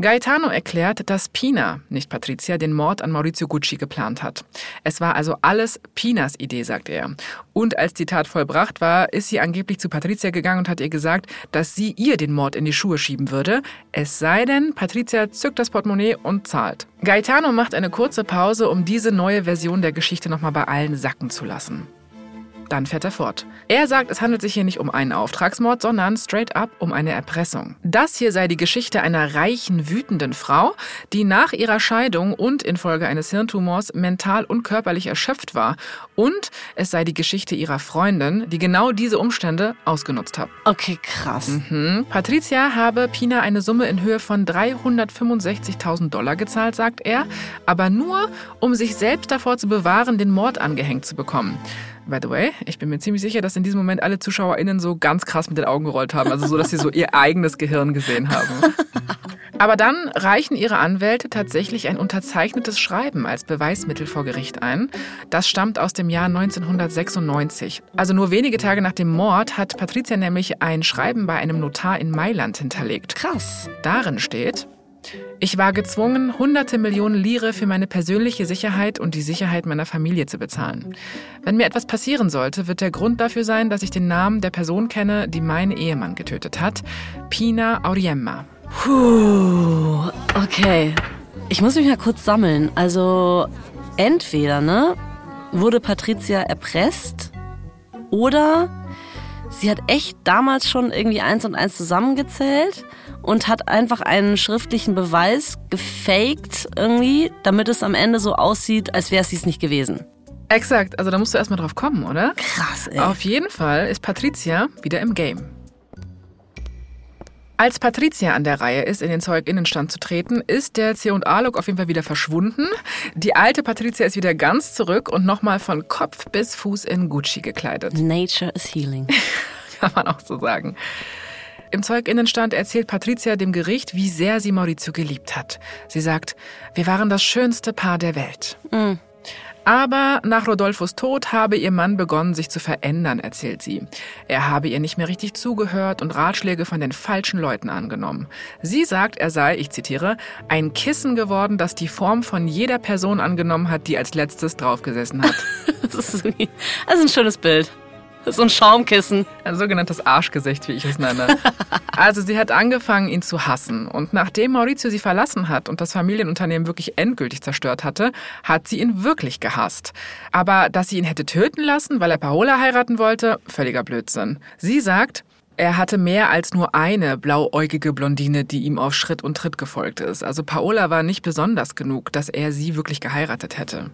Gaetano erklärt, dass Pina, nicht Patricia, den Mord an Maurizio Gucci geplant hat. Es war also alles Pinas Idee, sagt er. Und als die Tat vollbracht war, ist sie angeblich zu Patricia gegangen und hat ihr gesagt, dass sie ihr den Mord in die Schuhe schieben würde, es sei denn, Patricia zückt das Portemonnaie und zahlt. Gaetano macht eine kurze Pause, um diese neue Version der Geschichte nochmal bei allen sacken zu lassen. Dann fährt er fort. Er sagt, es handelt sich hier nicht um einen Auftragsmord, sondern straight up um eine Erpressung. Das hier sei die Geschichte einer reichen, wütenden Frau, die nach ihrer Scheidung und infolge eines Hirntumors mental und körperlich erschöpft war. Und es sei die Geschichte ihrer Freundin, die genau diese Umstände ausgenutzt hat. Okay, krass. Mhm. Patricia habe Pina eine Summe in Höhe von 365.000 Dollar gezahlt, sagt er, aber nur, um sich selbst davor zu bewahren, den Mord angehängt zu bekommen. By the way, ich bin mir ziemlich sicher, dass in diesem Moment alle ZuschauerInnen so ganz krass mit den Augen gerollt haben. Also so, dass sie so ihr eigenes Gehirn gesehen haben. Aber dann reichen ihre Anwälte tatsächlich ein unterzeichnetes Schreiben als Beweismittel vor Gericht ein. Das stammt aus dem Jahr 1996. Also nur wenige Tage nach dem Mord hat Patricia nämlich ein Schreiben bei einem Notar in Mailand hinterlegt. Krass. Darin steht, ich war gezwungen, hunderte Millionen Lire für meine persönliche Sicherheit und die Sicherheit meiner Familie zu bezahlen. Wenn mir etwas passieren sollte, wird der Grund dafür sein, dass ich den Namen der Person kenne, die meinen Ehemann getötet hat. Pina Auriemma. Puh, okay. Ich muss mich mal kurz sammeln. Also, entweder, ne, wurde Patricia erpresst oder sie hat echt damals schon irgendwie eins und eins zusammengezählt und hat einfach einen schriftlichen Beweis gefaked irgendwie, damit es am Ende so aussieht, als wäre es dies nicht gewesen. Exakt, also da musst du erstmal drauf kommen, oder? Krass, ey. Auf jeden Fall ist Patricia wieder im Game. Als Patricia an der Reihe ist, in den Zeuginnenstand zu treten, ist der C&A-Look auf jeden Fall wieder verschwunden. Die alte Patricia ist wieder ganz zurück und nochmal von Kopf bis Fuß in Gucci gekleidet. Nature is healing. Kann man auch so sagen. Im Zeuginnenstand erzählt Patricia dem Gericht, wie sehr sie Maurizio geliebt hat. Sie sagt, wir waren das schönste Paar der Welt. Mm. Aber nach Rodolfos Tod habe ihr Mann begonnen, sich zu verändern, erzählt sie. Er habe ihr nicht mehr richtig zugehört und Ratschläge von den falschen Leuten angenommen. Sie sagt, er sei, ich zitiere, ein Kissen geworden, das die Form von jeder Person angenommen hat, die als letztes draufgesessen hat. das, ist, ein schönes Bild. So ein Schaumkissen. Ein sogenanntes Arschgesicht, wie ich es nenne. Also sie hat angefangen, ihn zu hassen. Und nachdem Maurizio sie verlassen hat und das Familienunternehmen wirklich endgültig zerstört hatte, hat sie ihn wirklich gehasst. Aber dass sie ihn hätte töten lassen, weil er Paola heiraten wollte, völliger Blödsinn. Sie sagt, er hatte mehr als nur eine blauäugige Blondine, die ihm auf Schritt und Tritt gefolgt ist. Also Paola war nicht besonders genug, dass er sie wirklich geheiratet hätte.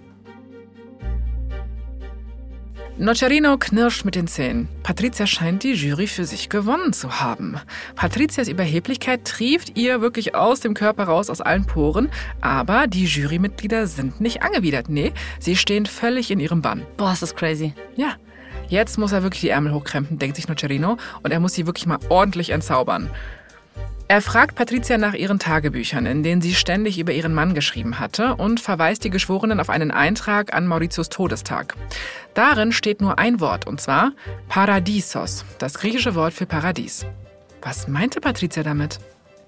Nocerino knirscht mit den Zähnen. Patricia scheint die Jury für sich gewonnen zu haben. Patricias Überheblichkeit trieft ihr wirklich aus dem Körper raus, aus allen Poren. Aber die Jurymitglieder sind nicht angewidert. Nee, sie stehen völlig in ihrem Bann. Boah, ist das crazy. Ja. Jetzt muss er wirklich die Ärmel hochkrempeln, denkt sich Nocerino. Und er muss sie wirklich mal ordentlich entzaubern. Er fragt Patricia nach ihren Tagebüchern, in denen sie ständig über ihren Mann geschrieben hatte und verweist die Geschworenen auf einen Eintrag an Mauritius Todestag. Darin steht nur ein Wort, und zwar Paradisos, das griechische Wort für Paradies. Was meinte Patricia damit?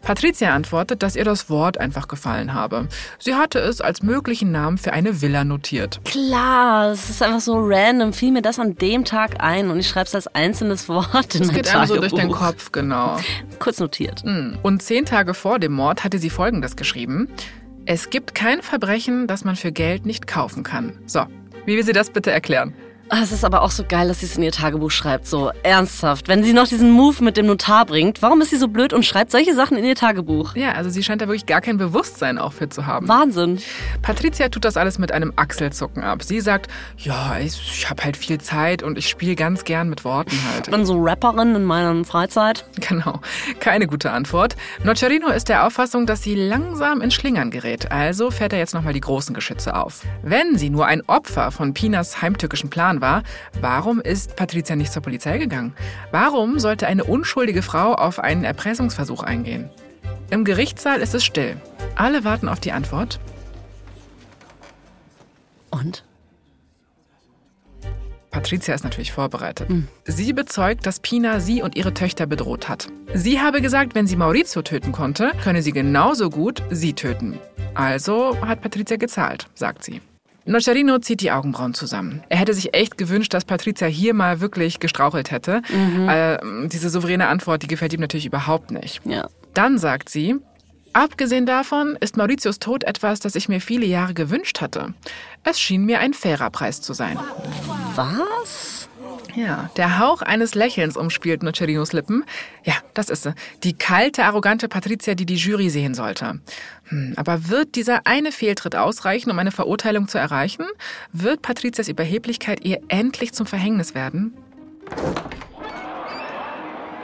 Patricia antwortet, dass ihr das Wort einfach gefallen habe. Sie hatte es als möglichen Namen für eine Villa notiert. Klar, es ist einfach so random. Fiel mir das an dem Tag ein und ich schreibe es als einzelnes Wort in Es mein geht einem so durch den Kopf, genau. Kurz notiert. Hm. Und zehn Tage vor dem Mord hatte sie Folgendes geschrieben. Es gibt kein Verbrechen, das man für Geld nicht kaufen kann. So, wie will sie das bitte erklären? Ah, Es ist aber auch so geil, dass sie es in ihr Tagebuch schreibt. So ernsthaft. Wenn sie noch diesen Move mit dem Notar bringt, warum ist sie so blöd und schreibt solche Sachen in ihr Tagebuch? Ja, also sie scheint da wirklich gar kein Bewusstsein auch für zu haben. Wahnsinn. Patricia tut das alles mit einem Achselzucken ab. Sie sagt, ja, ich, ich habe halt viel Zeit und ich spiele ganz gern mit Worten halt. Ich bin so Rapperin in meiner Freizeit. Genau, keine gute Antwort. Nocerino ist der Auffassung, dass sie langsam in Schlingern gerät. Also fährt er jetzt nochmal die großen Geschütze auf. Wenn sie nur ein Opfer von Pinas heimtückischen Plan war, warum ist Patricia nicht zur Polizei gegangen? Warum sollte eine unschuldige Frau auf einen Erpressungsversuch eingehen? Im Gerichtssaal ist es still. Alle warten auf die Antwort. Und? Patricia ist natürlich vorbereitet. Sie bezeugt, dass Pina sie und ihre Töchter bedroht hat. Sie habe gesagt, wenn sie Maurizio töten konnte, könne sie genauso gut sie töten. Also hat Patricia gezahlt, sagt sie. Nocerino zieht die Augenbrauen zusammen. Er hätte sich echt gewünscht, dass Patricia hier mal wirklich gestrauchelt hätte. Äh, diese souveräne Antwort, die gefällt ihm natürlich überhaupt nicht. Ja. Dann sagt sie, abgesehen davon ist Mauritius Tod etwas, das ich mir viele Jahre gewünscht hatte. Es schien mir ein fairer Preis zu sein. Was? Ja, der Hauch eines Lächelns umspielt Nocerinos Lippen. Ja, das ist sie. Die kalte, arrogante Patricia, die die Jury sehen sollte. Hm, aber wird dieser eine Fehltritt ausreichen, um eine Verurteilung zu erreichen? Wird Patricias Überheblichkeit ihr endlich zum Verhängnis werden?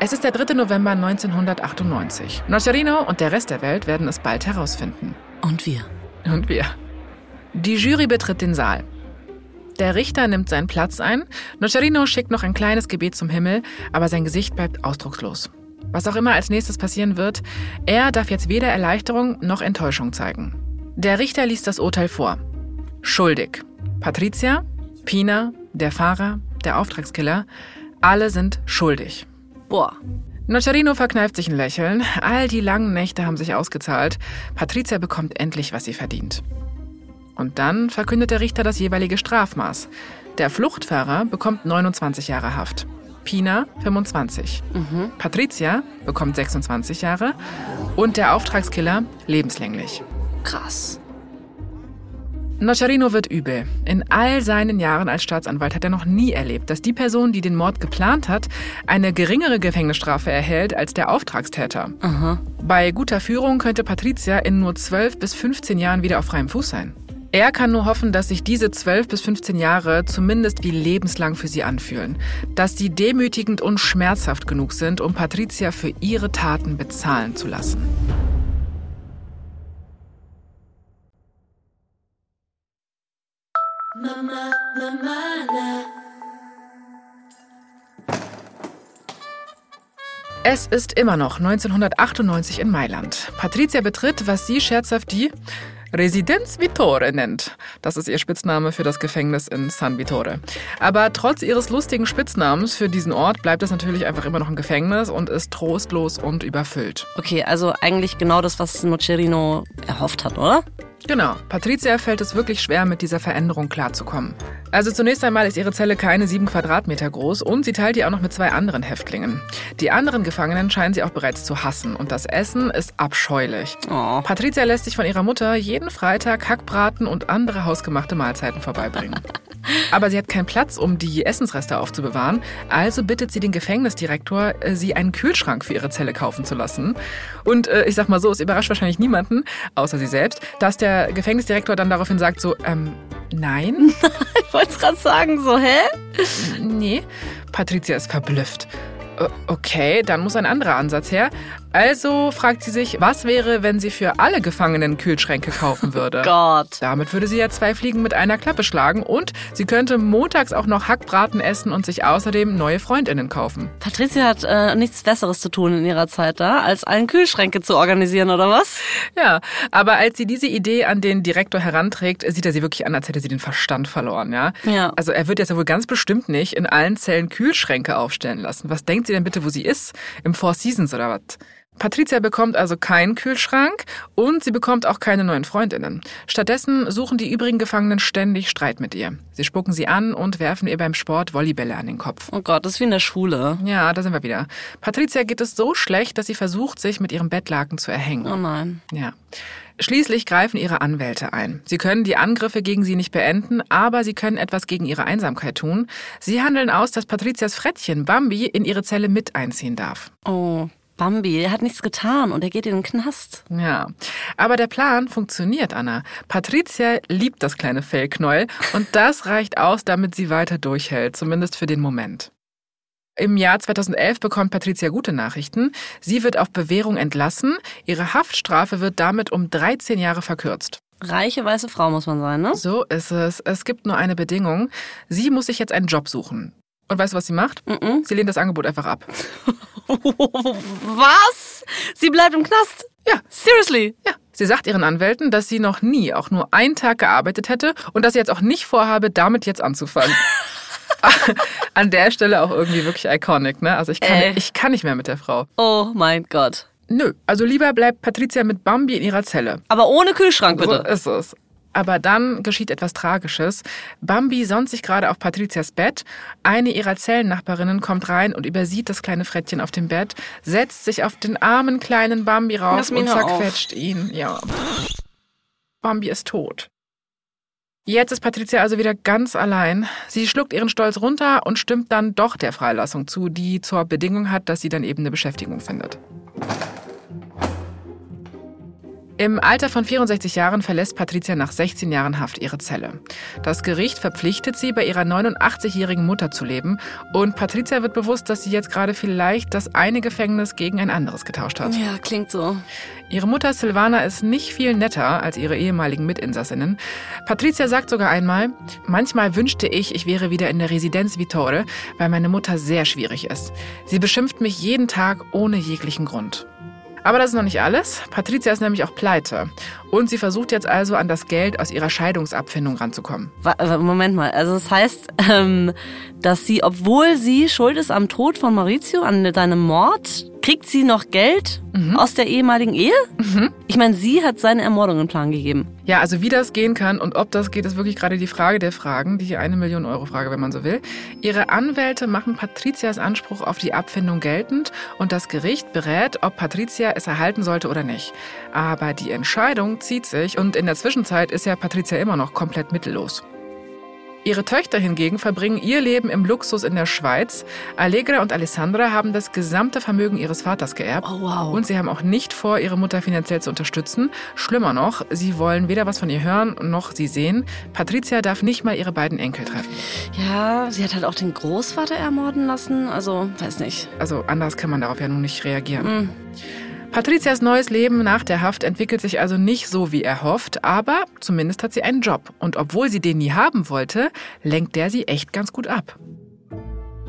Es ist der 3. November 1998. Nocerino und der Rest der Welt werden es bald herausfinden. Und wir? Und wir. Die Jury betritt den Saal. Der Richter nimmt seinen Platz ein. Nocerino schickt noch ein kleines Gebet zum Himmel, aber sein Gesicht bleibt ausdruckslos. Was auch immer als nächstes passieren wird, er darf jetzt weder Erleichterung noch Enttäuschung zeigen. Der Richter liest das Urteil vor. Schuldig. Patricia, Pina, der Fahrer, der Auftragskiller, alle sind schuldig. Boah. Nocerino verkneift sich ein Lächeln. All die langen Nächte haben sich ausgezahlt. Patricia bekommt endlich, was sie verdient. Und dann verkündet der Richter das jeweilige Strafmaß. Der Fluchtfahrer bekommt 29 Jahre Haft. Pina 25. Patricia bekommt 26 Jahre. Und der Auftragskiller lebenslänglich. Krass. Nocerino wird übel. In all seinen Jahren als Staatsanwalt hat er noch nie erlebt, dass die Person, die den Mord geplant hat, eine geringere Gefängnisstrafe erhält als der Auftragstäter. Aha. Bei guter Führung könnte Patricia in nur 12 bis 15 Jahren wieder auf freiem Fuß sein. Er kann nur hoffen, dass sich diese 12 bis 15 Jahre zumindest wie lebenslang für sie anfühlen. Dass sie demütigend und schmerzhaft genug sind, um Patricia für ihre Taten bezahlen zu lassen. Mama, Mama, Es ist immer noch 1998 in Mailand. Patricia betritt, was sie scherzhaft die Residenz Vittore nennt. Das ist ihr Spitzname für das Gefängnis in San Vittore. Aber trotz ihres lustigen Spitznamens für diesen Ort bleibt es natürlich einfach immer noch ein Gefängnis und ist trostlos und überfüllt. Okay, also eigentlich genau das, was Nocerino erhofft hat, oder? Genau. Patricia fällt es wirklich schwer, mit dieser Veränderung klarzukommen. Also zunächst einmal ist ihre Zelle keine sieben Quadratmeter groß und sie teilt die auch noch mit zwei anderen Häftlingen. Die anderen Gefangenen scheinen sie auch bereits zu hassen und das Essen ist abscheulich. Oh. Patricia lässt sich von ihrer Mutter jeden Freitag Hackbraten und andere hausgemachte Mahlzeiten vorbeibringen. Aber sie hat keinen Platz, um die Essensreste aufzubewahren. Also bittet sie den Gefängnisdirektor, äh, sie einen Kühlschrank für ihre Zelle kaufen zu lassen. Und äh, ich sag mal so, es überrascht wahrscheinlich niemanden, außer sie selbst, dass der Gefängnisdirektor dann daraufhin sagt so, ähm, nein. wollte es gerade sagen, so, hä? Nee. Patricia ist verblüfft. Okay, dann muss ein anderer Ansatz her. Also fragt sie sich, was wäre, wenn sie für alle Gefangenen Kühlschränke kaufen würde? Gott. Damit würde sie ja zwei Fliegen mit einer Klappe schlagen und sie könnte montags auch noch Hackbraten essen und sich außerdem neue Freundinnen kaufen. Patricia hat äh, nichts Besseres zu tun in ihrer Zeit da, als allen Kühlschränke zu organisieren, oder was? Ja, aber als sie diese Idee an den Direktor heranträgt, sieht er sie wirklich an, als hätte sie den Verstand verloren, ja? Ja. Also er wird jetzt ja wohl ganz bestimmt nicht in allen Zellen Kühlschränke aufstellen lassen. Was denkt sie denn bitte, wo sie ist? Im Four Seasons oder was? Patricia bekommt also keinen Kühlschrank und sie bekommt auch keine neuen Freundinnen. Stattdessen suchen die übrigen Gefangenen ständig Streit mit ihr. Sie spucken sie an und werfen ihr beim Sport Volleybälle an den Kopf. Oh Gott, das ist wie in der Schule. Ja, da sind wir wieder. Patricia geht es so schlecht, dass sie versucht, sich mit ihrem Bettlaken zu erhängen. Oh nein. Ja. Schließlich greifen ihre Anwälte ein. Sie können die Angriffe gegen sie nicht beenden, aber sie können etwas gegen ihre Einsamkeit tun. Sie handeln aus, dass Patricias Frettchen Bambi in ihre Zelle mit einziehen darf. Oh, Bambi, er hat nichts getan und er geht in den Knast. Ja, aber der Plan funktioniert, Anna. Patricia liebt das kleine Fellknäuel und das reicht aus, damit sie weiter durchhält, zumindest für den Moment. Im Jahr 2011 bekommt Patricia gute Nachrichten. Sie wird auf Bewährung entlassen. Ihre Haftstrafe wird damit um 13 Jahre verkürzt. Reiche weiße Frau muss man sein, ne? So ist es. Es gibt nur eine Bedingung. Sie muss sich jetzt einen Job suchen. Und weißt du, was sie macht? Mm -mm. Sie lehnt das Angebot einfach ab. was? Sie bleibt im Knast? Ja. Seriously? Ja. Sie sagt ihren Anwälten, dass sie noch nie, auch nur einen Tag gearbeitet hätte und dass sie jetzt auch nicht vorhabe, damit jetzt anzufangen. An der Stelle auch irgendwie wirklich iconic, ne? Also ich kann, äh. ich kann nicht mehr mit der Frau. Oh mein Gott. Nö, also lieber bleibt Patricia mit Bambi in ihrer Zelle. Aber ohne Kühlschrank, bitte. So ist es. Aber dann geschieht etwas Tragisches. Bambi sonnt sich gerade auf Patrizias Bett. Eine ihrer Zellennachbarinnen kommt rein und übersieht das kleine Frettchen auf dem Bett, setzt sich auf den armen kleinen Bambi rauf und zerquetscht auf. ihn. Ja. Bambi ist tot. Jetzt ist Patricia also wieder ganz allein. Sie schluckt ihren Stolz runter und stimmt dann doch der Freilassung zu, die zur Bedingung hat, dass sie dann eben eine Beschäftigung findet. Im Alter von 64 Jahren verlässt Patricia nach 16 Jahren Haft ihre Zelle. Das Gericht verpflichtet sie, bei ihrer 89-jährigen Mutter zu leben. Und Patricia wird bewusst, dass sie jetzt gerade vielleicht das eine Gefängnis gegen ein anderes getauscht hat. Ja, klingt so. Ihre Mutter Silvana ist nicht viel netter als ihre ehemaligen Mitinsassinnen. Patricia sagt sogar einmal, manchmal wünschte ich, ich wäre wieder in der Residenz Vittore, weil meine Mutter sehr schwierig ist. Sie beschimpft mich jeden Tag ohne jeglichen Grund. Aber das ist noch nicht alles. Patricia ist nämlich auch pleite. Und sie versucht jetzt also an das Geld aus ihrer Scheidungsabfindung ranzukommen. Moment mal, also das heißt, ähm, dass sie, obwohl sie schuld ist am Tod von Maurizio, an seinem Mord, kriegt sie noch Geld mhm. aus der ehemaligen Ehe? Mhm. Ich meine, sie hat seine Ermordung in Plan gegeben. Ja, also wie das gehen kann und ob das geht, ist wirklich gerade die Frage der Fragen, die eine Million Euro Frage, wenn man so will. Ihre Anwälte machen Patrizias Anspruch auf die Abfindung geltend und das Gericht berät, ob Patricia es erhalten sollte oder nicht. Aber die Entscheidung zieht sich und in der Zwischenzeit ist ja Patricia immer noch komplett mittellos. Ihre Töchter hingegen verbringen ihr Leben im Luxus in der Schweiz. Allegra und Alessandra haben das gesamte Vermögen ihres Vaters geerbt. Oh, wow. Und sie haben auch nicht vor, ihre Mutter finanziell zu unterstützen. Schlimmer noch, sie wollen weder was von ihr hören noch sie sehen. Patricia darf nicht mal ihre beiden Enkel treffen. Ja, sie hat halt auch den Großvater ermorden lassen. Also, weiß nicht. Also anders kann man darauf ja nun nicht reagieren. Mhm. Patrizias neues Leben nach der Haft entwickelt sich also nicht so, wie er hofft, aber zumindest hat sie einen Job. Und obwohl sie den nie haben wollte, lenkt der sie echt ganz gut ab.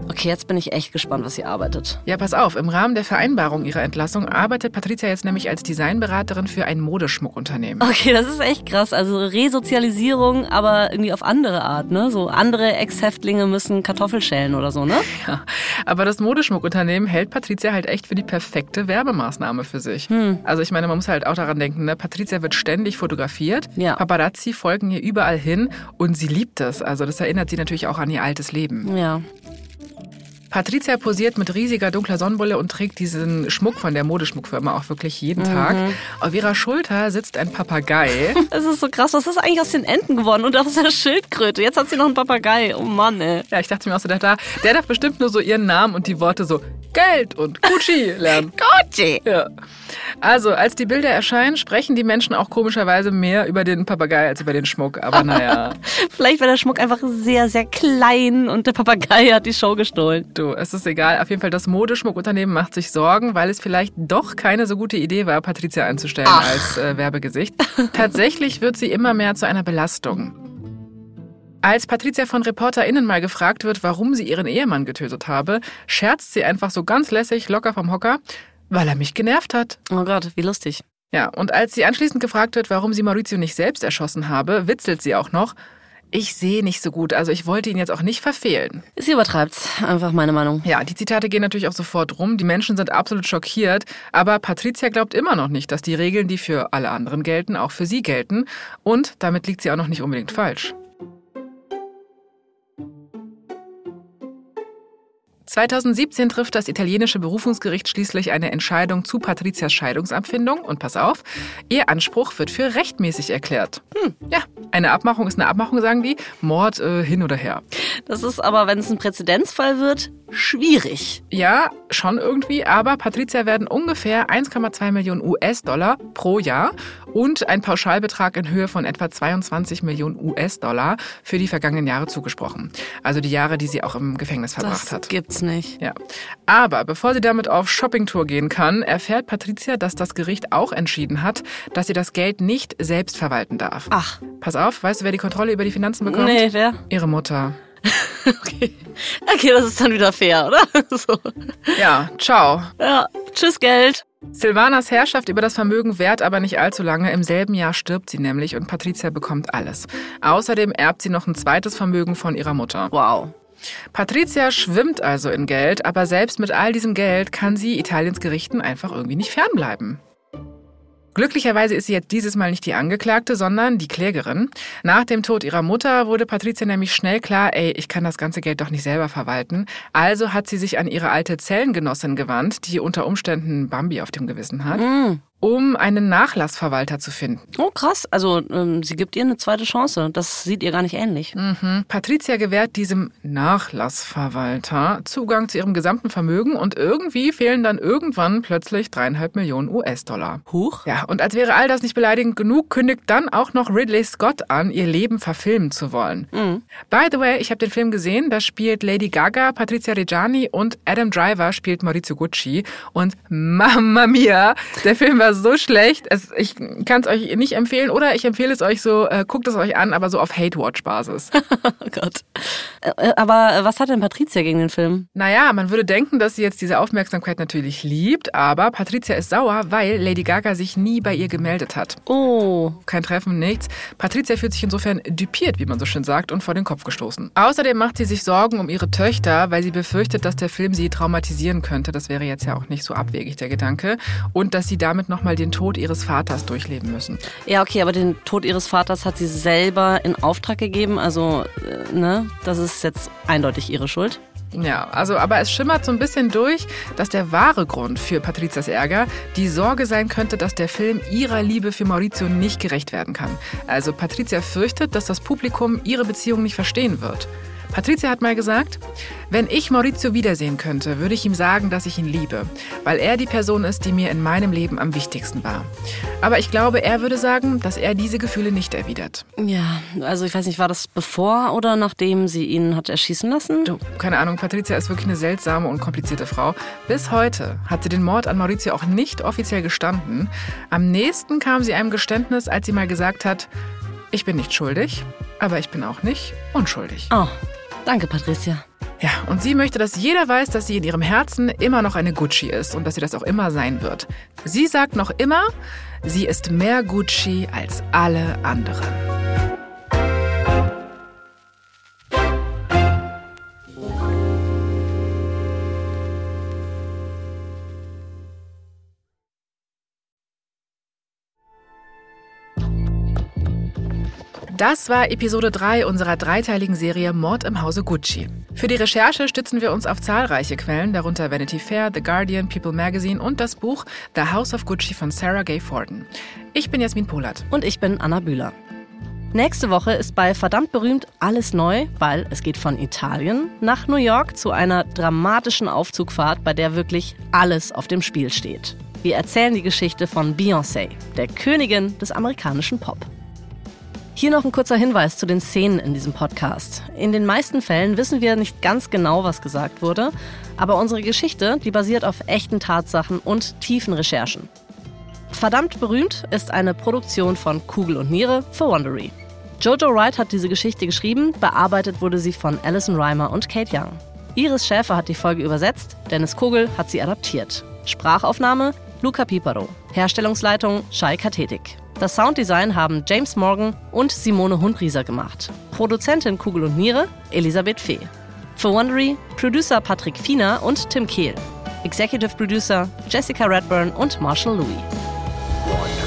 Okay, jetzt bin ich echt gespannt, was sie arbeitet. Ja, pass auf, im Rahmen der Vereinbarung ihrer Entlassung arbeitet Patricia jetzt nämlich als Designberaterin für ein Modeschmuckunternehmen. Okay, das ist echt krass. Also Resozialisierung, aber irgendwie auf andere Art, ne? So andere Ex-Häftlinge müssen Kartoffel schälen oder so, ne? Ja, aber das Modeschmuckunternehmen hält Patricia halt echt für die perfekte Werbemaßnahme für sich. Hm. Also ich meine, man muss halt auch daran denken, ne? Patricia wird ständig fotografiert, Ja. Paparazzi folgen ihr überall hin und sie liebt es. Also das erinnert sie natürlich auch an ihr altes Leben. Ja. Patricia posiert mit riesiger dunkler Sonnenbrille und trägt diesen Schmuck von der Modeschmuckfirma auch wirklich jeden Tag. Auf ihrer Schulter sitzt ein Papagei. Es ist so krass. Was ist eigentlich aus den Enten geworden und aus der Schildkröte? Jetzt hat sie noch einen Papagei. Oh Mann, ey. Ja, ich dachte mir auch so, der, da- der darf bestimmt nur so ihren Namen und die Worte so Geld und Gucci lernen. Gucci. Ja. Also, als die Bilder erscheinen, sprechen die Menschen auch komischerweise mehr über den Papagei als über den Schmuck. Aber naja, Vielleicht war der Schmuck einfach sehr, sehr klein und der Papagei hat die Show gestohlen. du, es ist egal. Auf jeden Fall, das Modeschmuckunternehmen macht sich Sorgen, weil es vielleicht doch keine so gute Idee war, Patricia einzustellen Ach. als äh, Werbegesicht. Tatsächlich wird sie immer mehr zu einer Belastung. Als Patricia von ReporterInnen mal gefragt wird, warum sie ihren Ehemann getötet habe, scherzt sie einfach so ganz lässig, locker vom Hocker, weil er mich genervt hat. Oh Gott, wie lustig. Ja, und als sie anschließend gefragt wird, warum sie Maurizio nicht selbst erschossen habe, witzelt sie auch noch, ich sehe nicht so gut, also ich wollte ihn jetzt auch nicht verfehlen. Sie übertreibt's. Einfach meine Meinung. Ja, die Zitate gehen natürlich auch sofort rum, die Menschen sind absolut schockiert, aber Patricia glaubt immer noch nicht, dass die Regeln, die für alle anderen gelten, auch für sie gelten und damit liegt sie auch noch nicht unbedingt falsch. 2017 trifft das italienische Berufungsgericht schließlich eine Entscheidung zu Patrizias Scheidungsabfindung und pass auf, ihr Anspruch wird für rechtmäßig erklärt. Hm, ja, eine Abmachung ist eine Abmachung, sagen die. Mord äh, hin oder her. Das ist aber, wenn es ein Präzedenzfall wird, schwierig. Ja, schon irgendwie, aber Patricia werden ungefähr 1,2 Millionen US-Dollar pro Jahr und ein Pauschalbetrag in Höhe von etwa 22 Millionen US-Dollar für die vergangenen Jahre zugesprochen. Also die Jahre, die sie auch im Gefängnis verbracht Das hat. gibt's nicht. Ja. Aber bevor sie damit auf Shoppingtour gehen kann, erfährt Patricia, dass das Gericht auch entschieden hat, dass sie das Geld nicht selbst verwalten darf. Ach, Pass auf, weißt du, wer die Kontrolle über die Finanzen bekommt? nee, wer? Ihre Mutter. Okay. Okay, das ist dann wieder fair, oder? So. Ja, ciao. Ja, tschüss Geld. Silvanas Herrschaft über das Vermögen währt aber nicht allzu lange. Im selben Jahr stirbt sie nämlich und Patricia bekommt alles. Außerdem erbt sie noch ein zweites Vermögen von ihrer Mutter. Wow. Patricia schwimmt also in Geld, aber selbst mit all diesem Geld kann sie Italiens Gerichten einfach irgendwie nicht fernbleiben. Glücklicherweise ist sie jetzt dieses Mal nicht die Angeklagte, sondern die Klägerin. Nach dem Tod ihrer Mutter wurde Patricia nämlich schnell klar, ey, ich kann das ganze Geld doch nicht selber verwalten. Also hat sie sich an ihre alte Zellengenossin gewandt, die unter Umständen Bambi auf dem Gewissen hat, Mm. Um einen Nachlassverwalter zu finden. Oh, krass. Also, ähm, sie gibt ihr eine zweite Chance. Das sieht ihr gar nicht ähnlich. Mhm. Patricia gewährt diesem Nachlassverwalter Zugang zu ihrem gesamten Vermögen und irgendwie fehlen dann irgendwann plötzlich dreieinhalb Millionen US-Dollar. Huch. Ja, und als wäre all das nicht beleidigend genug, kündigt dann auch noch Ridley Scott an, ihr Leben verfilmen zu wollen. Mhm. By the way, ich habe den Film gesehen, da spielt Lady Gaga, Patricia Reggiani und Adam Driver spielt Maurizio Gucci. Und Mamma Mia, der Film war so schlecht, es, ich kann es euch nicht empfehlen oder ich empfehle es euch so, äh, guckt es euch an, aber so auf Hate-Watch-Basis. Oh Gott. Äh, äh, aber äh, was hat denn Patricia gegen den Film? Naja, man würde denken, dass sie jetzt diese Aufmerksamkeit natürlich liebt, aber Patricia ist sauer, weil Lady Gaga sich nie bei ihr gemeldet hat. Oh. Kein Treffen, nichts. Patricia fühlt sich insofern düpiert, wie man so schön sagt, und vor den Kopf gestoßen. Außerdem macht sie sich Sorgen um ihre Töchter, weil sie befürchtet, dass der Film sie traumatisieren könnte. Das wäre jetzt ja auch nicht so abwegig, der Gedanke. Und dass sie damit nochmal den Tod ihres Vaters durchleben müssen. Ja, okay, aber den Tod ihres Vaters hat sie selber in Auftrag gegeben. Also, äh, ne, das ist jetzt eindeutig ihre Schuld. Ja, also aber es schimmert so ein bisschen durch, dass der wahre Grund für Patrizias Ärger die Sorge sein könnte, dass der Film ihrer Liebe für Maurizio nicht gerecht werden kann. Also Patricia fürchtet, dass das Publikum ihre Beziehung nicht verstehen wird. Patricia hat mal gesagt, wenn ich Maurizio wiedersehen könnte, würde ich ihm sagen, dass ich ihn liebe, weil er die Person ist, die mir in meinem Leben am wichtigsten war. Aber ich glaube, er würde sagen, dass er diese Gefühle nicht erwidert. Ja, also ich weiß nicht, war das bevor oder nachdem sie ihn hat erschießen lassen? Du, keine Ahnung, Patricia ist wirklich eine seltsame und komplizierte Frau. Bis heute hat sie den Mord an Maurizio auch nicht offiziell gestanden. Am nächsten kam sie einem Geständnis, als sie mal gesagt hat, ich bin nicht schuldig, aber ich bin auch nicht unschuldig. Oh, Danke, Patricia. Ja, und sie möchte, dass jeder weiß, dass sie in ihrem Herzen immer noch eine Gucci ist und dass sie das auch immer sein wird. Sie sagt noch immer, sie ist mehr Gucci als alle anderen. Das war Episode 3 unserer dreiteiligen Serie Mord im Hause Gucci. Für die Recherche stützen wir uns auf zahlreiche Quellen, darunter Vanity Fair, The Guardian, People Magazine und das Buch The House of Gucci von Sarah Gay Forden. Ich bin Jasmin Polat. Und ich bin Anna Bühler. Nächste Woche ist bei Verdammt berühmt alles neu, weil es geht von Italien nach New York zu einer dramatischen Aufzugfahrt, bei der wirklich alles auf dem Spiel steht. Wir erzählen die Geschichte von Beyoncé, der Königin des amerikanischen Pop. Hier noch ein kurzer Hinweis zu den Szenen in diesem Podcast. In den meisten Fällen wissen wir nicht ganz genau, was gesagt wurde, aber unsere Geschichte, die basiert auf echten Tatsachen und tiefen Recherchen. Verdammt berühmt ist eine Produktion von Kugel und Niere für Wondery. Jojo Wright hat diese Geschichte geschrieben, bearbeitet wurde sie von Alison Reimer und Kate Young. Iris Schäfer hat die Folge übersetzt, Dennis Kogel hat sie adaptiert. Sprachaufnahme Luca Piparo. Herstellungsleitung Shai Kathetik. Das Sounddesign haben James Morgan und Simone Hundrieser gemacht. Produzentin Kugel und Niere Elisabeth Fee. Für Wondery Producer Patrick Fiener und Tim Kehl. Executive Producer Jessica Redburn und Marshall Louis.